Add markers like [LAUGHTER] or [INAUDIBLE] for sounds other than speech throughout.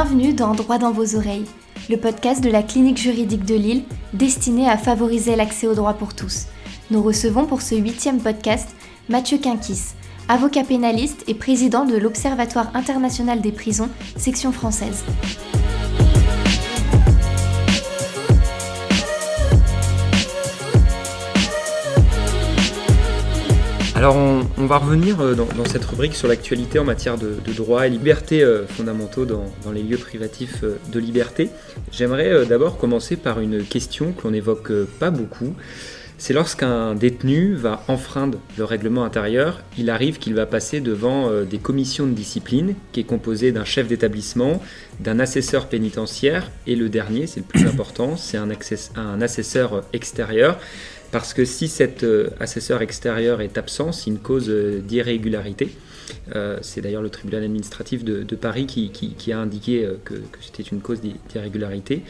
Bienvenue dans Droit dans vos oreilles, le podcast de la clinique juridique de Lille destiné à favoriser l'accès au droit pour tous. Nous recevons pour ce huitième podcast Mathieu Quinquis, avocat pénaliste et président de l'Observatoire international des prisons, section française. Alors on, va revenir euh, dans, cette rubrique sur l'actualité en matière de, droit et liberté euh, fondamentaux dans, les lieux privatifs euh, de liberté. J'aimerais d'abord commencer par une question qu'on n'évoque pas beaucoup. C'est lorsqu'un détenu va enfreindre le règlement intérieur, il arrive qu'il va passer devant des commissions de discipline qui est composée d'un chef d'établissement, d'un assesseur pénitentiaire et le dernier, c'est le plus [COUGHS] important, c'est un, un assesseur extérieur parce que si cet euh, assesseur extérieur est absent, c'est une cause euh, d'irrégularité. Euh, c'est d'ailleurs le tribunal administratif de, Paris qui, a indiqué que, c'était une cause d'irrégularité.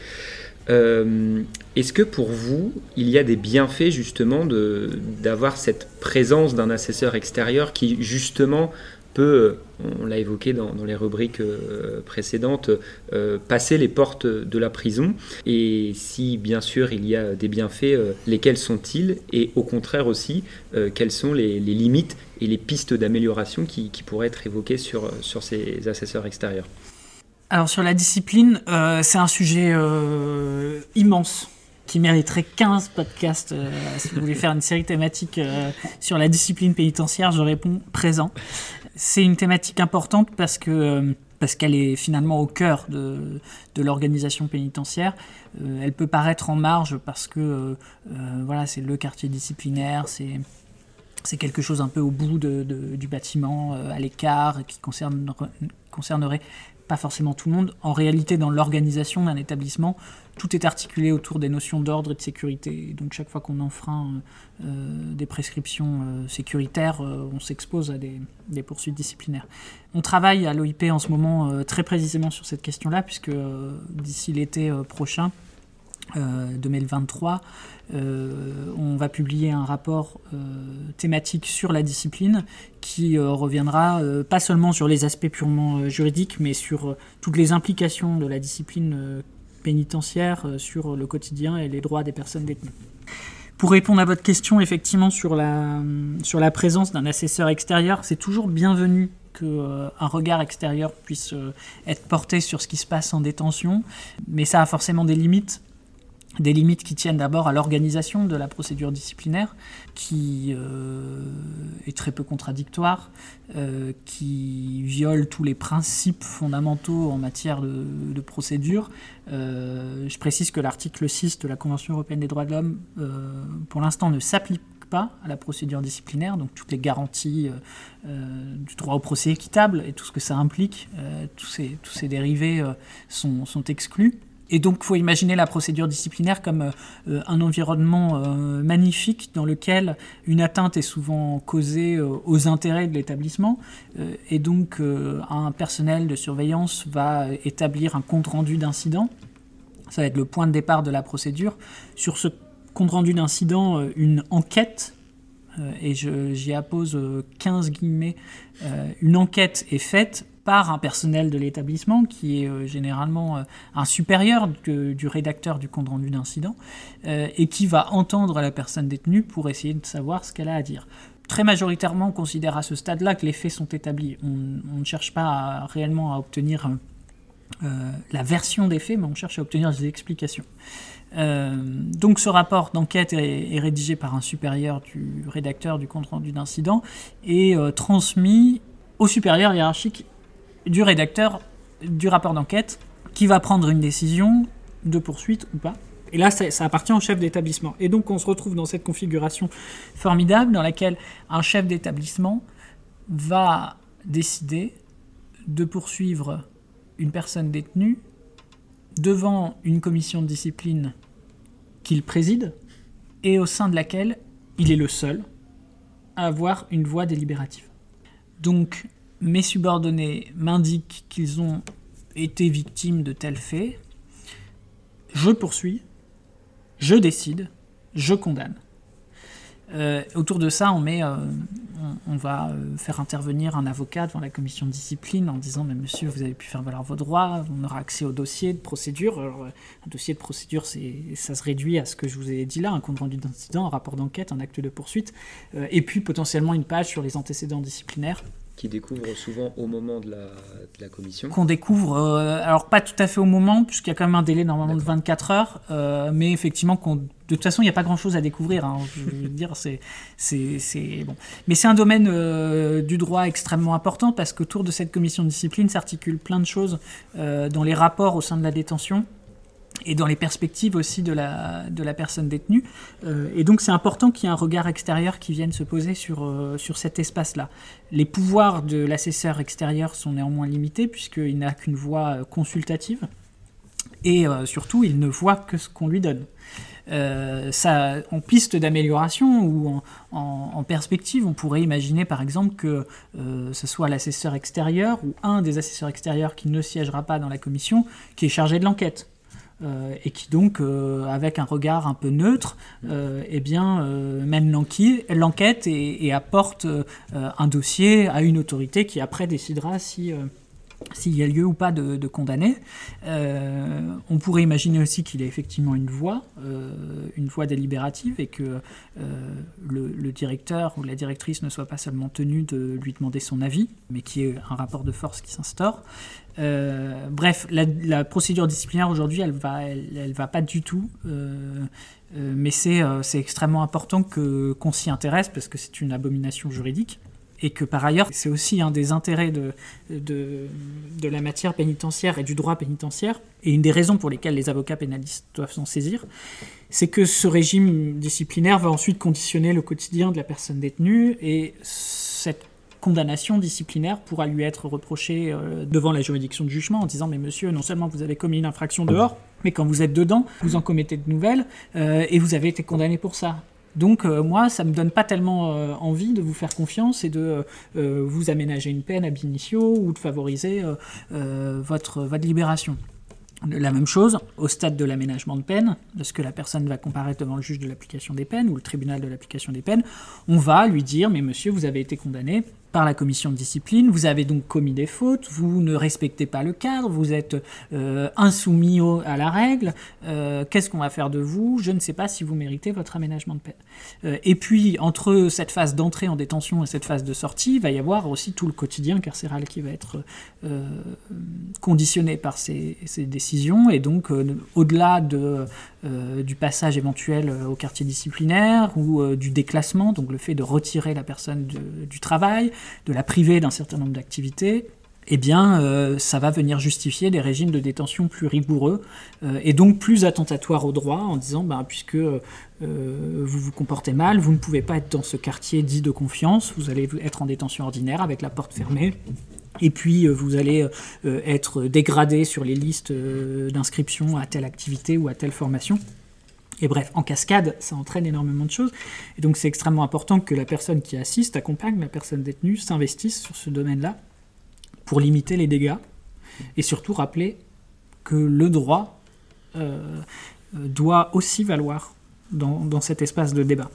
Est-ce que pour vous, il y a des bienfaits justement d'avoir cette présence d'un assesseur extérieur qui justement peut, on l'a évoqué dans, les rubriques euh, précédentes, euh, passer les portes de la prison. Et si bien sûr il y a des bienfaits, euh, lesquels sont-ils? Et au contraire aussi, quelles sont les, limites et les pistes d'amélioration qui, pourraient être évoquées sur, sur ces assesseurs extérieurs? Alors sur la discipline, c'est un sujet immense qui mériterait 15 podcasts. si vous voulez faire une série thématique sur la discipline pénitentiaire, je réponds présent. C'est une thématique importante parce que euh, parce qu'elle est finalement au cœur de, de l'organisation pénitentiaire. Euh, elle peut paraître en marge parce que euh, voilà, c'est le quartier disciplinaire, c'est quelque chose un peu au bout de, du bâtiment, à l'écart, qui concerne, concernerait pas forcément tout le monde. En réalité, dans l'organisation d'un établissement, tout est articulé autour des notions d'ordre et de sécurité. donc chaque fois qu'on enfreint euh, euh, des prescriptions euh, sécuritaires, on s'expose à des, poursuites disciplinaires. On travaille à l'OIP en ce moment très précisément sur cette question-là, puisque d'ici l'été prochain, 2023, on va publier un rapport thématique sur la discipline qui reviendra pas seulement sur les aspects purement juridiques, mais sur toutes les implications de la discipline pénitentiaire euh, sur le quotidien et les droits des personnes détenues. Pour répondre à votre question, effectivement, sur la, sur la présence d'un assesseur extérieur, c'est toujours bienvenu qu'un euh, regard extérieur puisse euh, être porté sur ce qui se passe en détention, mais ça a forcément des limites des limites qui tiennent d'abord à l'organisation de la procédure disciplinaire, qui euh, est très peu contradictoire, euh, qui viole tous les principes fondamentaux en matière de, procédure. Euh, je précise que l'article 6 de la Convention européenne des droits de l'homme, pour l'instant, ne s'applique pas à la procédure disciplinaire, donc toutes les garanties du droit au procès équitable et tout ce que ça implique, tous, ces, dérivés sont exclus. Et donc, il faut imaginer la procédure disciplinaire comme euh, un environnement euh, magnifique dans lequel une atteinte est souvent causée euh, aux intérêts de l'établissement. et donc, un personnel de surveillance va établir un compte-rendu d'incident. Ça va être le point de départ de la procédure. Sur ce compte-rendu d'incident, une enquête, et j'y appose 15 guillemets, une enquête est faite par un personnel de l'établissement qui est euh, généralement euh, un supérieur du rédacteur du compte rendu d'incident euh, et qui va entendre la personne détenue pour essayer de savoir ce qu'elle a à dire. Très majoritairement, on considère à ce stade-là que les faits sont établis. On, ne cherche pas réellement à obtenir la version des faits, mais on cherche à obtenir des explications. donc ce rapport d'enquête est, rédigé par un supérieur du rédacteur du compte-rendu d'incident et transmis au supérieur hiérarchique du rédacteur du rapport d'enquête qui va prendre une décision de poursuite ou pas. Et là, ça, appartient au chef d'établissement. Et donc, on se retrouve dans cette configuration formidable dans laquelle un chef d'établissement va décider de poursuivre une personne détenue devant une commission de discipline qu'il préside et au sein de laquelle il est le seul à avoir une voix délibérative. Donc, mes subordonnés m'indiquent qu'ils ont été victimes de tels faits, je poursuis, je décide, je condamne. Euh, autour de ça, on euh, va euh, faire intervenir un avocat devant la commission de discipline en disant Mais monsieur, vous avez pu faire valoir vos droits, on aura accès au dossier de procédure. Un dossier de procédure, ça se réduit à ce que je vous ai dit là un compte rendu d'incident, un rapport d'enquête, un acte de poursuite, et puis potentiellement une page sur les antécédents disciplinaires qui découvre souvent au moment de la, commission Qu'on découvre, euh, alors pas tout à fait au moment, puisqu'il y a quand même un délai normalement de 24 heures, euh, mais effectivement, de toute façon, il n'y a pas grand-chose à découvrir. Hein, je veux [LAUGHS] dire, c'est, c'est, bon. Mais c'est un domaine euh, du droit extrêmement important parce qu'autour de cette commission de discipline s'articulent plein de choses dans les rapports au sein de la détention et dans les perspectives aussi de la, de la personne détenue. Euh, et donc c'est important qu'il y ait un regard extérieur qui vienne se poser sur, euh, sur cet espace-là. Les pouvoirs de l'assesseur extérieur sont néanmoins limités puisqu'il n'a qu'une voix euh, consultative et surtout il ne voit que ce qu'on lui donne. ça, en piste d'amélioration ou en, en, perspective, on pourrait imaginer par exemple que ce soit l'assesseur extérieur ou un des assesseurs extérieurs qui ne siégera pas dans la commission qui est chargé de l'enquête. Euh, et qui donc, euh, avec un regard un peu neutre, euh, eh bien, mène l'enquête et, apporte un dossier à une autorité qui après décidera si s'il y a lieu ou pas de, condamner. on pourrait imaginer aussi qu'il ait effectivement une voix, une voix délibérative, et que le, le, directeur ou la directrice ne soit pas seulement tenu de lui demander son avis, mais qu'il y ait un rapport de force qui s'instaure. Euh, bref, la, procédure disciplinaire aujourd'hui, elle va, elle, va pas du tout. Euh, euh, mais c'est extrêmement important qu'on s'y intéresse parce que c'est une abomination juridique et que par ailleurs, c'est aussi un des intérêts de, de, la matière pénitentiaire et du droit pénitentiaire, et une des raisons pour lesquelles les avocats pénalistes doivent s'en saisir, c'est que ce régime disciplinaire va ensuite conditionner le quotidien de la personne détenue, et cette condamnation disciplinaire pourra lui être reprochée euh, devant la juridiction de jugement en disant mais monsieur, non seulement vous avez commis une infraction dehors, mais quand vous êtes dedans, vous en commettez de nouvelles euh, et vous avez été condamné pour ça. Donc euh, moi, ça me donne pas tellement envie de vous faire confiance et de vous aménager une peine ab initio ou de favoriser votre, votre libération. La même chose au stade de l'aménagement de peine, lorsque la personne va comparaître devant le juge de l'application des peines ou le tribunal de l'application des peines, on va lui dire mais monsieur vous avez été condamné par la commission de discipline. Vous avez donc commis des fautes, vous ne respectez pas le cadre, vous êtes euh, insoumis à la règle. Euh, qu'est-ce qu'on va faire de vous? Je ne sais pas si vous méritez votre aménagement de peine. Euh, et puis, entre cette phase d'entrée en détention et cette phase de sortie, il va y avoir aussi tout le quotidien carcéral qui va être conditionné par ces, décisions. Et donc, au-delà de, du passage éventuel au quartier disciplinaire ou du déclassement, donc le fait de retirer la personne du travail, de la priver d'un certain nombre d'activités, eh bien, euh, ça va venir justifier des régimes de détention plus rigoureux euh, et donc plus attentatoires au droit en disant, ben, puisque euh, vous vous comportez mal, vous ne pouvez pas être dans ce quartier dit de confiance, vous allez être en détention ordinaire avec la porte fermée. Et puis vous allez être dégradé sur les listes d'inscription à telle activité ou à telle formation. Et bref, en cascade, ça entraîne énormément de choses. Et donc c'est extrêmement important que la personne qui assiste, accompagne la personne détenue, s'investisse sur ce domaine-là pour limiter les dégâts et surtout rappeler que le droit euh, doit aussi valoir dans, cet espace de débat.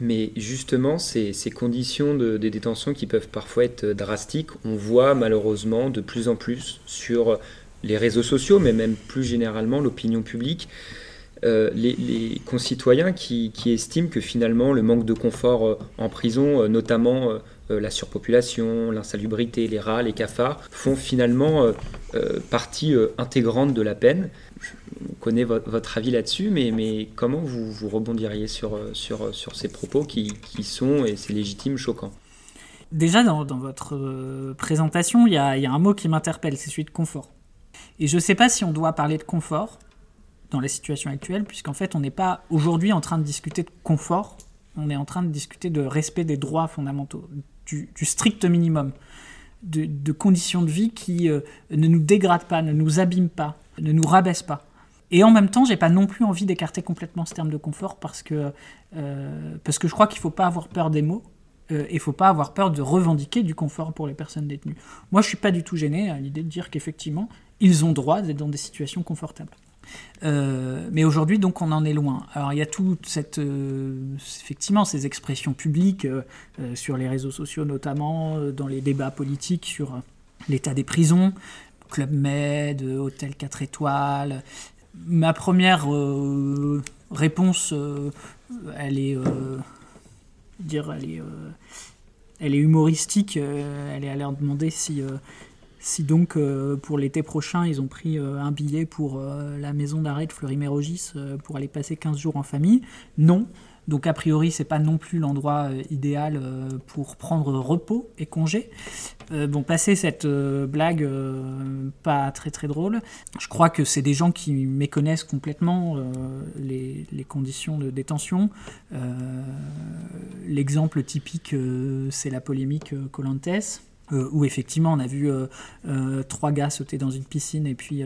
Mais justement, ces, conditions de, de, détention qui peuvent parfois être drastiques, on voit malheureusement de plus en plus sur les réseaux sociaux, mais même plus généralement l'opinion publique, euh, les, concitoyens qui, estiment que finalement le manque de confort euh, en prison, euh, notamment la surpopulation, l'insalubrité, les rats, les cafards, font finalement partie intégrante de la peine. On connaît votre avis là-dessus, mais, comment vous, vous rebondiriez sur, ces propos qui, sont, et c'est légitime, choquants? Déjà, dans, votre présentation, il y a un mot qui m'interpelle, c'est celui de confort. Et je ne sais pas si on doit parler de confort, dans la situation actuelle, puisqu'en fait, on n'est pas aujourd'hui en train de discuter de confort, on est en train de discuter de respect des droits fondamentaux, du, strict minimum, de, conditions de vie qui euh, ne nous dégradent pas, ne nous abîment pas, ne nous rabaissent pas. Et en même temps, j'ai pas non plus envie d'écarter complètement ce terme de confort parce que, euh, parce que je crois qu'il faut pas avoir peur des mots euh, et il faut pas avoir peur de revendiquer du confort pour les personnes détenues. Moi, je suis pas du tout gêné à l'idée de dire qu'effectivement, ils ont droit d'être dans des situations confortables. Mais aujourd'hui, donc, on en est loin. Alors, il y a toute cette, effectivement, ces expressions publiques sur les réseaux sociaux, notamment dans les débats politiques sur l'état des prisons, Club Med, Hôtel 4 étoiles. Ma première réponse, elle est, dire, elle est, elle est humoristique. elle est à leur demander si si donc euh, pour l'été prochain ils ont pris euh, un billet pour euh, la maison d'arrêt de Fleury-Mérogis pour aller passer 15 jours en famille, non. Donc a priori c'est pas non plus l'endroit idéal pour prendre repos et congé. bon, passer cette blague pas très très drôle, je crois que c'est des gens qui méconnaissent complètement les, les, conditions de détention. L'exemple typique c'est la polémique Colantes euh, où effectivement on a vu euh, euh, trois gars sauter dans une piscine et puis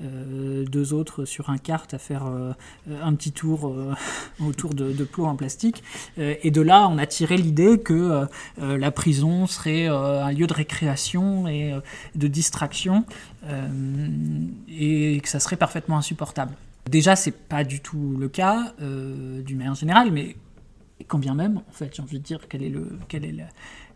deux autres sur un kart à faire un petit tour [LAUGHS] autour de, plots en plastique. et de là, on a tiré l'idée que la prison serait un lieu de récréation et de distraction et que ça serait parfaitement insupportable. Déjà, c'est pas du tout le cas d'une manière générale, mais quand bien même, en fait, j'ai envie de dire, quel est le, quel est le,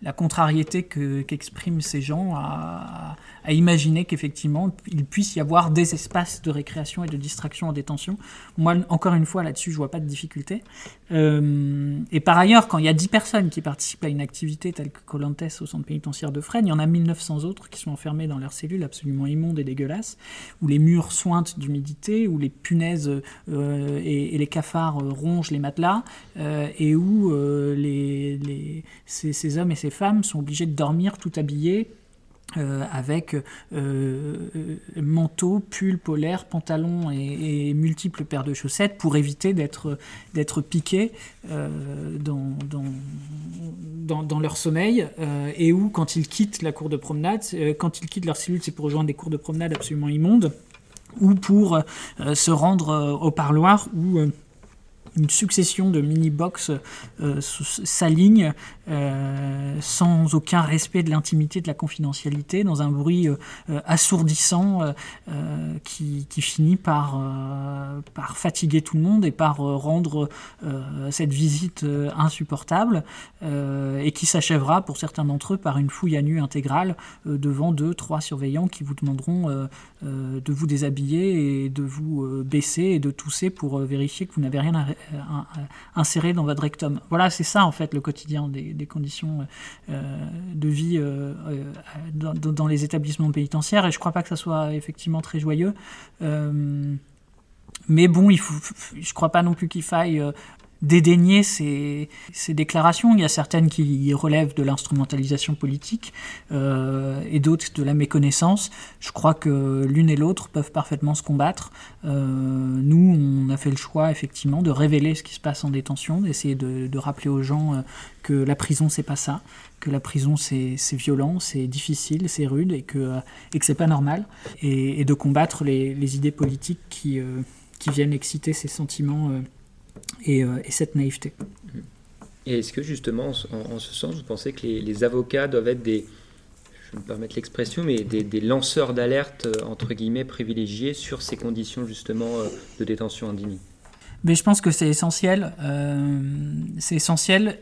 la contrariété qu'expriment ces gens à, imaginer qu'effectivement il puisse y avoir des espaces de récréation et de distraction en détention. Moi, encore une fois, là-dessus, je vois pas de difficulté. Euh, et par ailleurs, quand il y a 10 personnes qui participent à une activité telle que Colantes au centre pénitentiaire de Fresnes, il y en a 1900 autres qui sont enfermés dans leurs cellules absolument immondes et dégueulasses, où les murs sointent d'humidité, où les punaises euh, et, les cafards rongent les matelas, euh, et où les, ces, ces hommes et ces femmes sont obligées de dormir tout habillées euh, avec euh, euh, manteau, pull polaire, pantalon et, multiples paires de chaussettes pour éviter d'être d'être piqués dans, dans, dans, leur sommeil et où quand ils quittent la cour de promenade, quand ils quittent leur cellule, c'est pour rejoindre des cours de promenade absolument immondes ou pour se rendre au parloir où une succession de mini-box euh, s'aligne euh, sans aucun respect de l'intimité, de la confidentialité, dans un bruit euh, assourdissant qui, finit par, par fatiguer tout le monde et par rendre cette visite insupportable et qui s'achèvera pour certains d'entre eux par une fouille à nu intégrale devant deux, trois surveillants qui vous demanderont de vous déshabiller et de vous baisser et de tousser pour vérifier que vous n'avez rien à, euh, inséré dans votre rectum. Voilà, c'est ça en fait le quotidien des, conditions euh, de vie euh, dans, les établissements pénitentiaires et je ne crois pas que ça soit effectivement très joyeux. mais bon, je ne crois pas non plus qu'il faille dédaigner ces, déclarations. Il y a certaines qui relèvent de l'instrumentalisation politique euh, et d'autres de la méconnaissance. Je crois que l'une et l'autre peuvent parfaitement se combattre. Euh, nous, on a fait le choix effectivement de révéler ce qui se passe en détention, d'essayer de, rappeler aux gens euh, que la prison c'est pas ça, que la prison c'est violent, c'est difficile, c'est rude et que, et que c'est pas normal, et, de combattre les, idées politiques qui, qui viennent exciter ces sentiments euh, et, cette naïveté. Et est-ce que justement, en, ce sens, vous pensez que les, avocats doivent être des, je me permettre l'expression, mais des, lanceurs d'alerte, euh, entre guillemets, privilégiés sur ces conditions justement euh, de détention indigne? Mais je pense que c'est essentiel. c'est essentiel,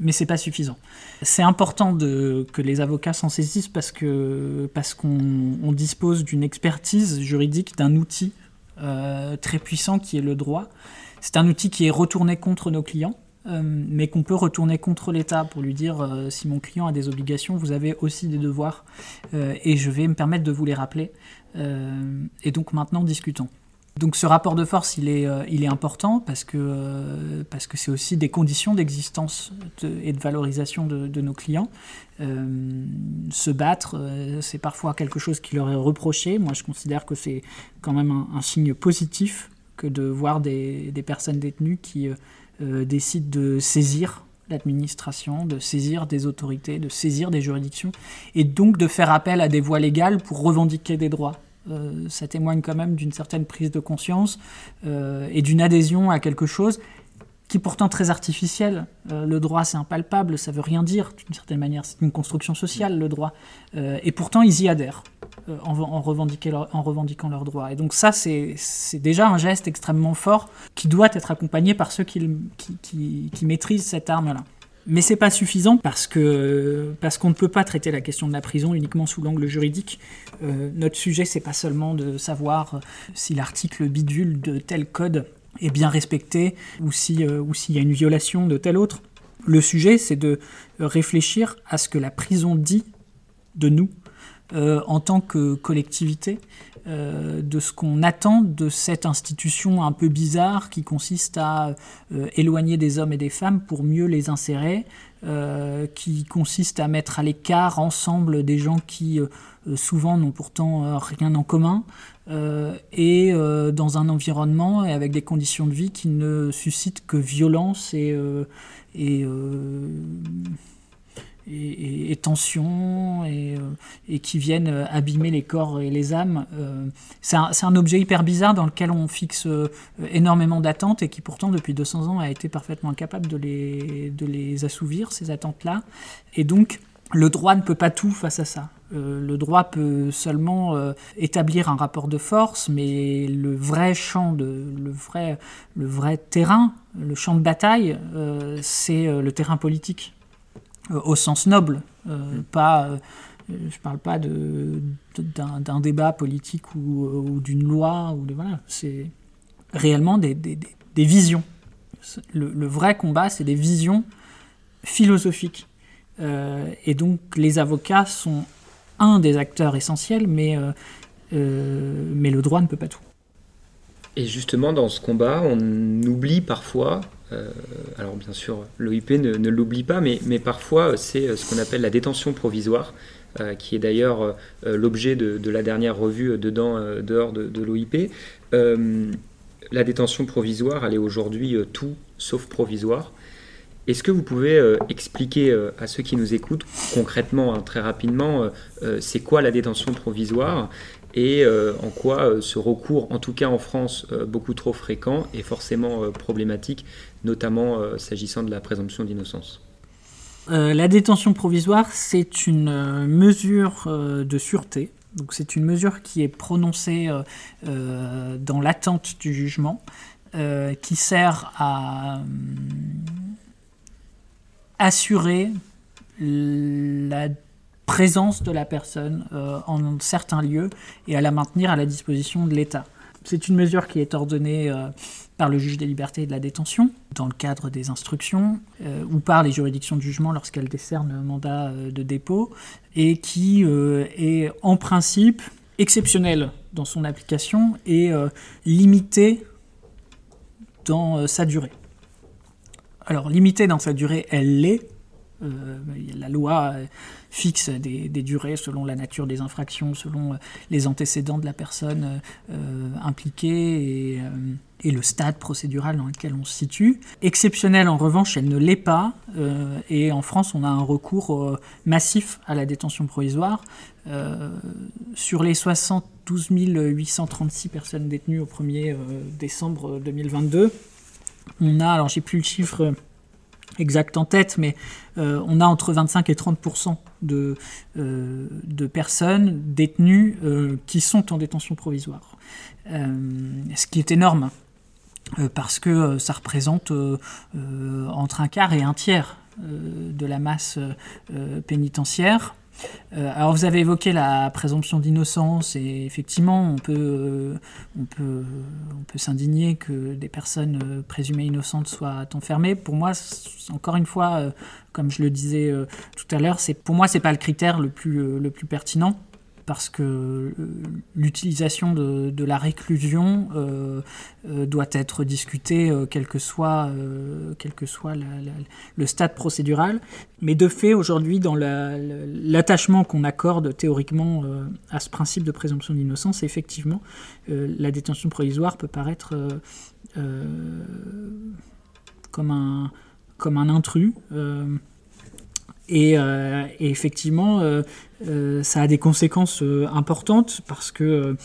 mais c'est pas suffisant. C'est important de, que les avocats s'en saisissent parce que parce qu'on dispose d'une expertise juridique, d'un outil très puissant qui est le droit, c'est un outil qui est retourné contre nos clients, euh, mais qu'on peut retourner contre l'État pour lui dire euh, si mon client a des obligations, vous avez aussi des devoirs, euh, et je vais me permettre de vous les rappeler. et donc maintenant, discutons. Donc ce rapport de force, il est, important parce que c'est aussi des conditions d'existence et de valorisation de, nos clients. se battre, c'est parfois quelque chose qui leur est reproché. Moi, je considère que c'est quand même un signe positif que de voir des, personnes détenues qui euh, euh, décident de saisir l'administration, de saisir des autorités, de saisir des juridictions, et donc de faire appel à des voies légales pour revendiquer des droits. Euh, ça témoigne quand même d'une certaine prise de conscience et d'une adhésion à quelque chose qui est pourtant très artificiel. le droit, c'est impalpable, ça veut rien dire, d'une certaine manière. C'est une construction sociale, le droit. et pourtant, ils y adhèrent. En, en, en, revendiquant leurs droits. Et donc ça, c'est déjà un geste extrêmement fort qui doit être accompagné par ceux qui, maîtrisent cette arme-là. Mais c'est pas suffisant parce que parce qu'on ne peut pas traiter la question de la prison uniquement sous l'angle juridique. Euh, notre sujet c'est pas seulement de savoir si l'article bidule de tel code est bien respecté ou si euh, ou s'il y a une violation de tel autre. Le sujet c'est de réfléchir à ce que la prison dit de nous euh, en tant que collectivité euh, de ce qu'on attend de cette institution un peu bizarre qui consiste à éloigner des hommes et des femmes pour mieux les insérer, qui consiste à mettre à l'écart ensemble des gens qui souvent n'ont pourtant rien en commun, et dans un environnement et avec des conditions de vie qui ne suscitent que violence et, et et, tensions et, euh, et, qui viennent euh, abîmer les corps et les âmes. Euh, c'est un, objet hyper bizarre dans lequel on fixe énormément d'attentes et qui pourtant depuis 200 ans a été parfaitement incapable de les, de les assouvir, ces attentes-là. Et donc le droit ne peut pas tout face à ça. Le droit peut seulement établir un rapport de force, mais le vrai champ, de, le, vrai, le vrai terrain, le champ de bataille, c'est le terrain politique. Euh, au sens noble, euh, mm. pas euh, je parle pas d'un débat politique ou, d'une loi ou de voilà c'est réellement des, visions le, vrai combat c'est des visions philosophiques et donc les avocats sont un des acteurs essentiels mais mais le droit ne peut pas tout et justement dans ce combat on oublie parfois euh, alors bien sûr, l'OIP ne, l'oublie pas, mais, parfois c'est euh, ce qu'on appelle la détention provisoire, euh, qui est d'ailleurs l'objet de, la dernière revue dedans, dehors de, l'OIP. la détention provisoire, elle est aujourd'hui tout sauf provisoire. Est-ce que vous pouvez expliquer à ceux qui nous écoutent concrètement, hein, très rapidement, c'est quoi la détention provisoire et en quoi ce recours, en tout cas en France, beaucoup trop fréquent, est forcément problématique notamment euh, s'agissant de la présomption d'innocence? Euh, la détention provisoire, c'est une euh, mesure de sûreté. C'est une mesure qui est prononcée dans l'attente du jugement, qui sert à assurer la présence de la personne en certains lieux et à la maintenir à la disposition de l'État. C'est une mesure qui est ordonnée par le juge des libertés et de la détention, dans le cadre des instructions, euh, ou par les juridictions de jugement lorsqu'elles décernent un mandat euh, de dépôt, et qui euh, est en principe exceptionnel dans son application et limité dans sa durée. Alors limité dans sa durée, elle l'est. la loi fixe des, durées selon la nature des infractions, selon les antécédents de la personne impliquée et et le stade procédural dans lequel on se situe. Exceptionnelle en revanche, elle ne l'est pas, euh, et en France on a un recours euh, massif à la détention provisoire. Euh, sur les 72 836 personnes détenues au 1er décembre 2022, on a, alors j'ai plus le chiffre exact en tête, mais on a entre 25 et 30 de, de personnes détenues qui sont en détention provisoire. ce qui est énorme euh, parce que euh, ça représente euh, entre un quart et un tiers de la masse pénitentiaire. Alors vous avez évoqué la présomption d'innocence et effectivement on peut, on peut s'indigner que des personnes présumées innocentes soient enfermées. Pour moi, encore une fois, comme je le disais tout à l'heure, c'est pour moi c'est pas le critère le plus pertinent parce que euh, l'utilisation de, la réclusion euh, euh, doit être discutée quel que soit, le stade procédural. Mais de fait, aujourd'hui, dans l'attachement qu'on accorde théoriquement à ce principe de présomption d'innocence, effectivement, la détention provisoire peut paraître comme un intrus. Et, effectivement, ça a des conséquences importantes parce que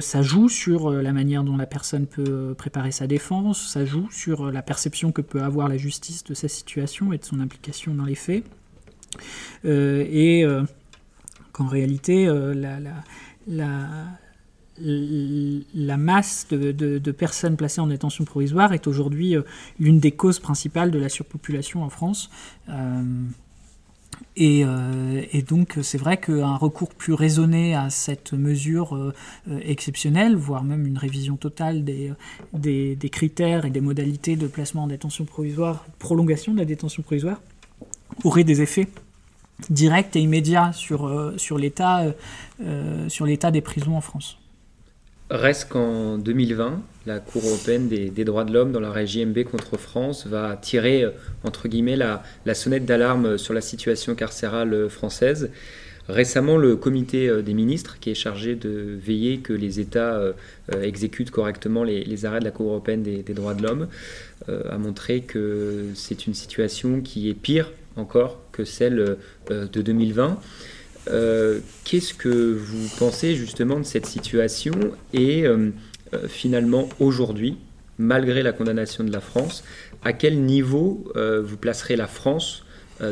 ça joue sur la manière dont la personne peut préparer sa défense, ça joue sur la perception que peut avoir la justice de sa situation et de son implication dans les faits. et qu'en réalité, la, masse de, personnes placées en détention provisoire est aujourd'hui euh, l'une des causes principales de la surpopulation en France. Euh, euh, et, donc c'est vrai qu'un recours plus raisonné à cette mesure exceptionnelle, voire même une révision totale des, critères et des modalités de placement en détention provisoire, prolongation de la détention provisoire, aurait des effets directs et immédiats sur l'état des prisons en France. Reste qu'en 2020, la Cour européenne des, droits de l'homme dans la régie MB contre France va tirer, euh, entre guillemets, la, sonnette d'alarme sur la situation carcérale française. Récemment, le comité euh, des ministres, qui est chargé de veiller que les États euh, exécutent correctement les, arrêts de la Cour européenne des droits de l'homme, a montré que c'est une situation qui est pire encore que celle de 2020. Euh, qu'est-ce que vous pensez justement de cette situation et euh, euh, finalement aujourd'hui, malgré la condamnation de la France, à quel niveau vous placerez la France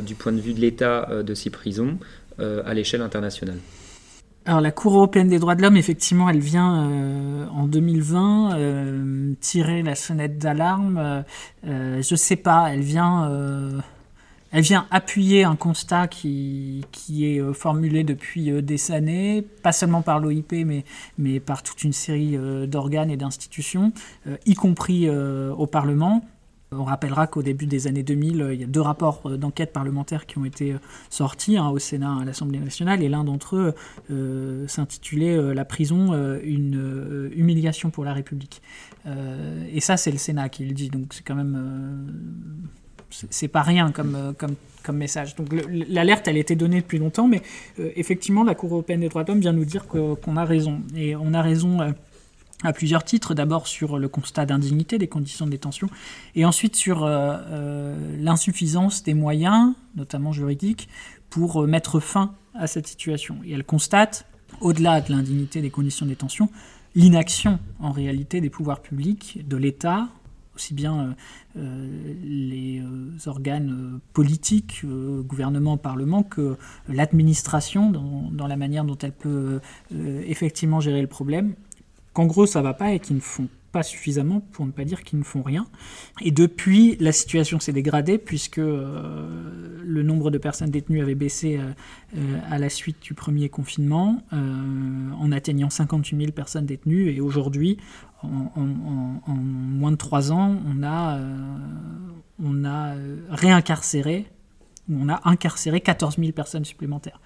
du point de vue de l'état de ces prisons à l'échelle internationale? Alors la Cour européenne des droits de l'homme, effectivement, elle vient en 2020 tirer la sonnette d'alarme. je ne sais pas, elle vient elle vient appuyer un constat qui, qui est euh, formulé depuis euh, des années, pas seulement par l'OIP, mais, mais par toute une série euh, d'organes et d'institutions, y compris au Parlement. On rappellera qu'au début des années 2000, il y a deux rapports d'enquête parlementaire qui ont été sortis hein, au Sénat à l'Assemblée nationale, et l'un d'entre eux s'intitulait La prison, une humiliation pour la République. et ça, c'est le Sénat qui le dit, donc c'est quand même c'est pas rien comme, euh, comme, comme message. Donc l'alerte, elle a été donnée depuis longtemps, mais euh, effectivement, la Cour européenne des droits de l'homme vient nous dire qu'on a raison. Et on a raison euh, à plusieurs titres. D'abord sur le constat d'indignité des conditions de détention, et ensuite sur l'insuffisance des moyens, notamment juridiques, pour mettre fin à cette situation. Et elle constate, au-delà de l'indignité des conditions de détention, l'inaction en réalité des pouvoirs publics, de l'État, aussi bien euh, euh, les euh, organes politiques, gouvernement, parlement, que l'administration dans, la manière dont elle peut effectivement gérer le problème. Qu'en gros, ça va pas et qu'ils ne pas suffisamment, pour ne pas dire qu'ils ne font rien. Et depuis, la situation s'est dégradée puisque euh, le nombre de personnes détenues avait baissé euh, euh, à la suite du premier confinement, en atteignant 58 000 personnes détenues. Et aujourd'hui, en, moins de trois ans, on a, on a réincarcéré on a incarcéré 14 000 personnes supplémentaires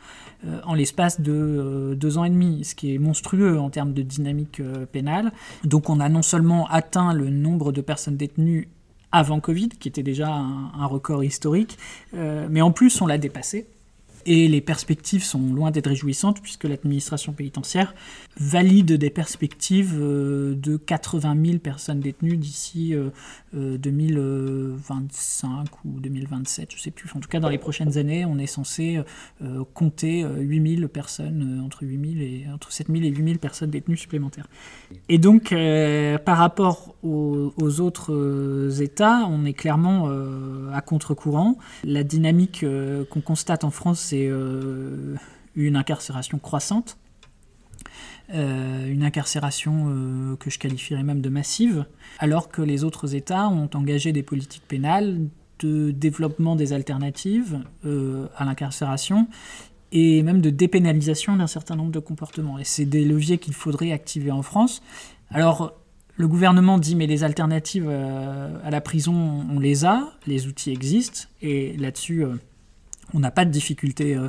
euh, en l'espace de euh, deux ans et demi, ce qui est monstrueux en termes de dynamique euh, pénale. Donc on a non seulement atteint le nombre de personnes détenues avant Covid, qui était déjà un record historique, mais en plus on l'a dépassé. Et les perspectives sont loin d'être réjouissantes puisque l'administration pénitentiaire valide des perspectives euh, de 80 000 personnes détenues d'ici 2025 euh, euh, ou 2027, je ne sais plus. En tout cas, dans les prochaines années, on est censé compter 8 000 personnes, entre, 8 000 et, entre 7 000 et 8 000 personnes détenues supplémentaires. Et donc, par rapport aux, autres États, on est clairement à contre-courant. La dynamique qu'on constate en France, c'est euh, une incarcération croissante, euh, une incarcération euh, que je qualifierais même de massive, alors que les autres États ont engagé des politiques pénales de développement des alternatives à l'incarcération et même de dépénalisation d'un certain nombre de comportements. Et c'est des leviers qu'il faudrait activer en France. Alors, le gouvernement dit mais les alternatives à la prison, on les a, les outils existent, et là-dessus on n'a pas de difficulté euh,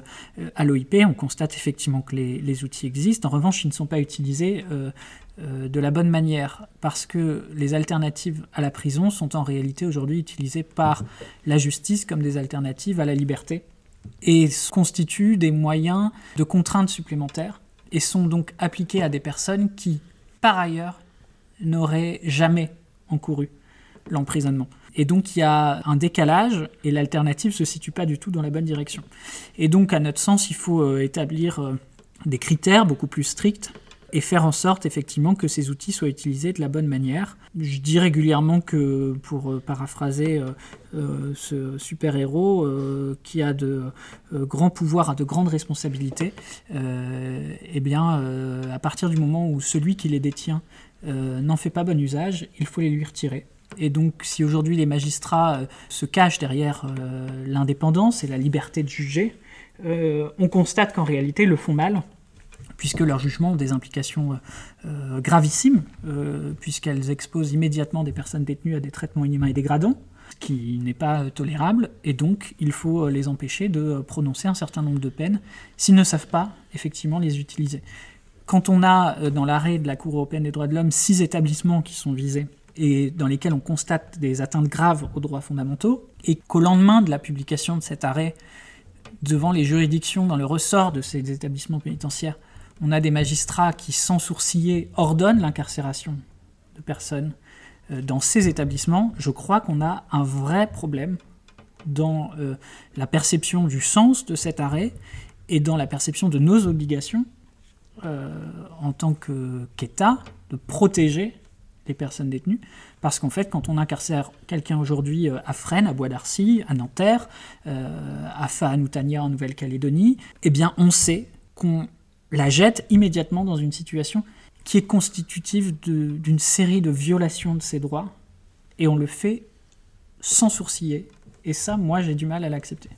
à l'OIP, on constate effectivement que les, outils existent. En revanche, ils ne sont pas utilisés euh, euh, de la bonne manière parce que les alternatives à la prison sont en réalité aujourd'hui utilisées par la justice comme des alternatives à la liberté et constituent des moyens de contraintes supplémentaires et sont donc appliqués à des personnes qui, par ailleurs, n'auraient jamais encouru l'emprisonnement. Et donc il y a un décalage et l'alternative ne se situe pas du tout dans la bonne direction. Et donc à notre sens, il faut euh, établir euh, des critères beaucoup plus stricts et faire en sorte effectivement que ces outils soient utilisés de la bonne manière. Je dis régulièrement que, pour euh, paraphraser ce super-héros qui a de grands pouvoirs, a de grandes responsabilités, eh bien, à partir du moment où celui qui les détient n'en fait pas bon usage, il faut les lui retirer. Et donc, si aujourd'hui les magistrats euh, se cachent derrière euh, l'indépendance et la liberté de juger, euh, on constate qu'en réalité, ils le font mal, puisque leurs jugements ont des implications gravissimes, puisqu'elles exposent immédiatement des personnes détenues à des traitements inhumains et dégradants, ce qui n'est pas tolérable, et donc il faut les empêcher de prononcer un certain nombre de peines s'ils ne savent pas effectivement les utiliser. Quand on a dans l'arrêt de la Cour européenne des droits de l'homme six établissements qui sont visés et dans lesquels on constate des atteintes graves aux droits fondamentaux, et qu'au lendemain de la publication de cet arrêt, devant les juridictions dans le ressort de ces établissements pénitentiaires, on a des magistrats qui, sans sourciller, ordonnent l'incarcération de personnes euh, dans ces établissements, je crois qu'on a un vrai problème dans euh, la perception du sens de cet arrêt et dans la perception de nos obligations euh, en tant qu'État de protéger les personnes détenues, parce qu'en fait, quand on incarcère quelqu'un aujourd'hui euh, à Fresnes, à Bois d'Arcy, à Nanterre, euh, à Fahanoutania en Nouvelle-Calédonie, eh bien, on sait qu'on la jette immédiatement dans une situation qui est constitutive d'une série de violations de ses droits, et on le fait sans sourciller. Et ça, moi, j'ai du mal à l'accepter.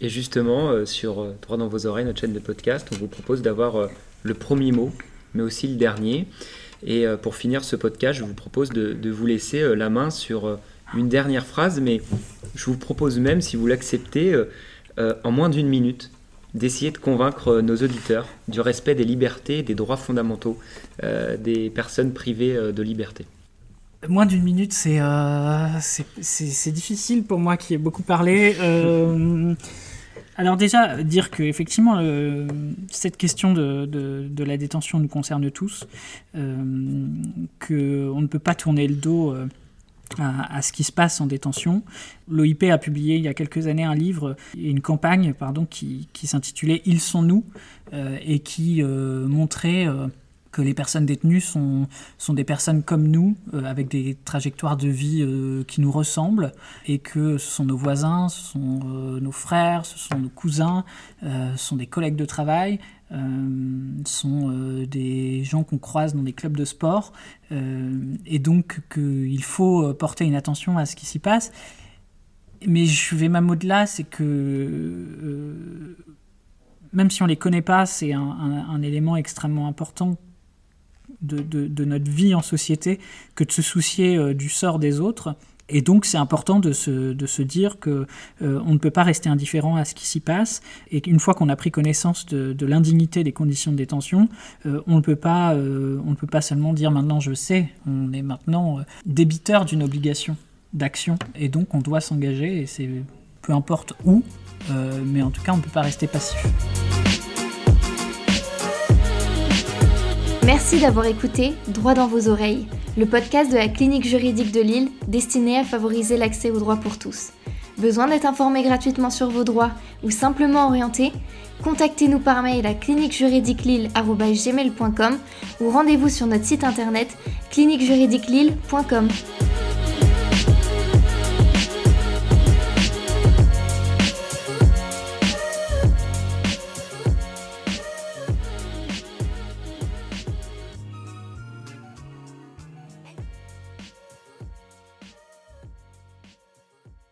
Et justement, euh, sur Droit dans vos oreilles, notre chaîne de podcast, on vous propose d'avoir le premier mot, mais aussi le dernier. Et euh, pour finir ce podcast, je vous propose de, vous laisser euh, la main sur euh, une dernière phrase, mais je vous propose même, si vous l'acceptez, en moins d'une minute, d'essayer de convaincre nos auditeurs du respect des libertés, des droits fondamentaux des personnes privées de liberté. Moins d'une minute, c'est c'est difficile pour moi qui ai beaucoup parlé. Alors déjà, dire que effectivement, cette question de, la détention nous concerne tous, euh, qu'on ne peut pas tourner le dos euh, à, ce qui se passe en détention. L'OIP a publié il y a quelques années un livre, une campagne pardon, qui, s'intitulait Ils sont nous euh, et qui montrait que les personnes détenues sont, sont des personnes comme nous, euh, avec des trajectoires de vie euh, qui nous ressemblent, et que ce sont nos voisins, ce sont euh, nos frères, ce sont nos cousins, ce sont des collègues de travail, ce sont des gens qu'on croise dans des clubs de sport, et donc qu'il faut porter une attention à ce qui s'y passe. Mais je vais même au-delà, c'est que même si on ne les connaît pas, c'est un, un, élément extrêmement important de, notre vie en société que de se soucier euh, du sort des autres. Et donc c'est important de se, de se dire que euh, on ne peut pas rester indifférent à ce qui s'y passe et qu'une fois qu'on a pris connaissance de, l'indignité des conditions de détention, euh, on ne peut pas on ne peut pas seulement dire maintenant je sais, on est maintenant débiteur d'une obligation d'action et donc on doit s'engager et c'est peu importe où, mais en tout cas on ne peut pas rester passif. Merci d'avoir écouté Droit dans vos oreilles, le podcast de la clinique juridique de Lille destiné à favoriser l'accès aux droits pour tous. Besoin d'être informé gratuitement sur vos droits ou simplement orienté? Contactez-nous par mail à cliniquejuridiquelille.com ou rendez-vous sur notre site internet cliniquejuridiquelille.com.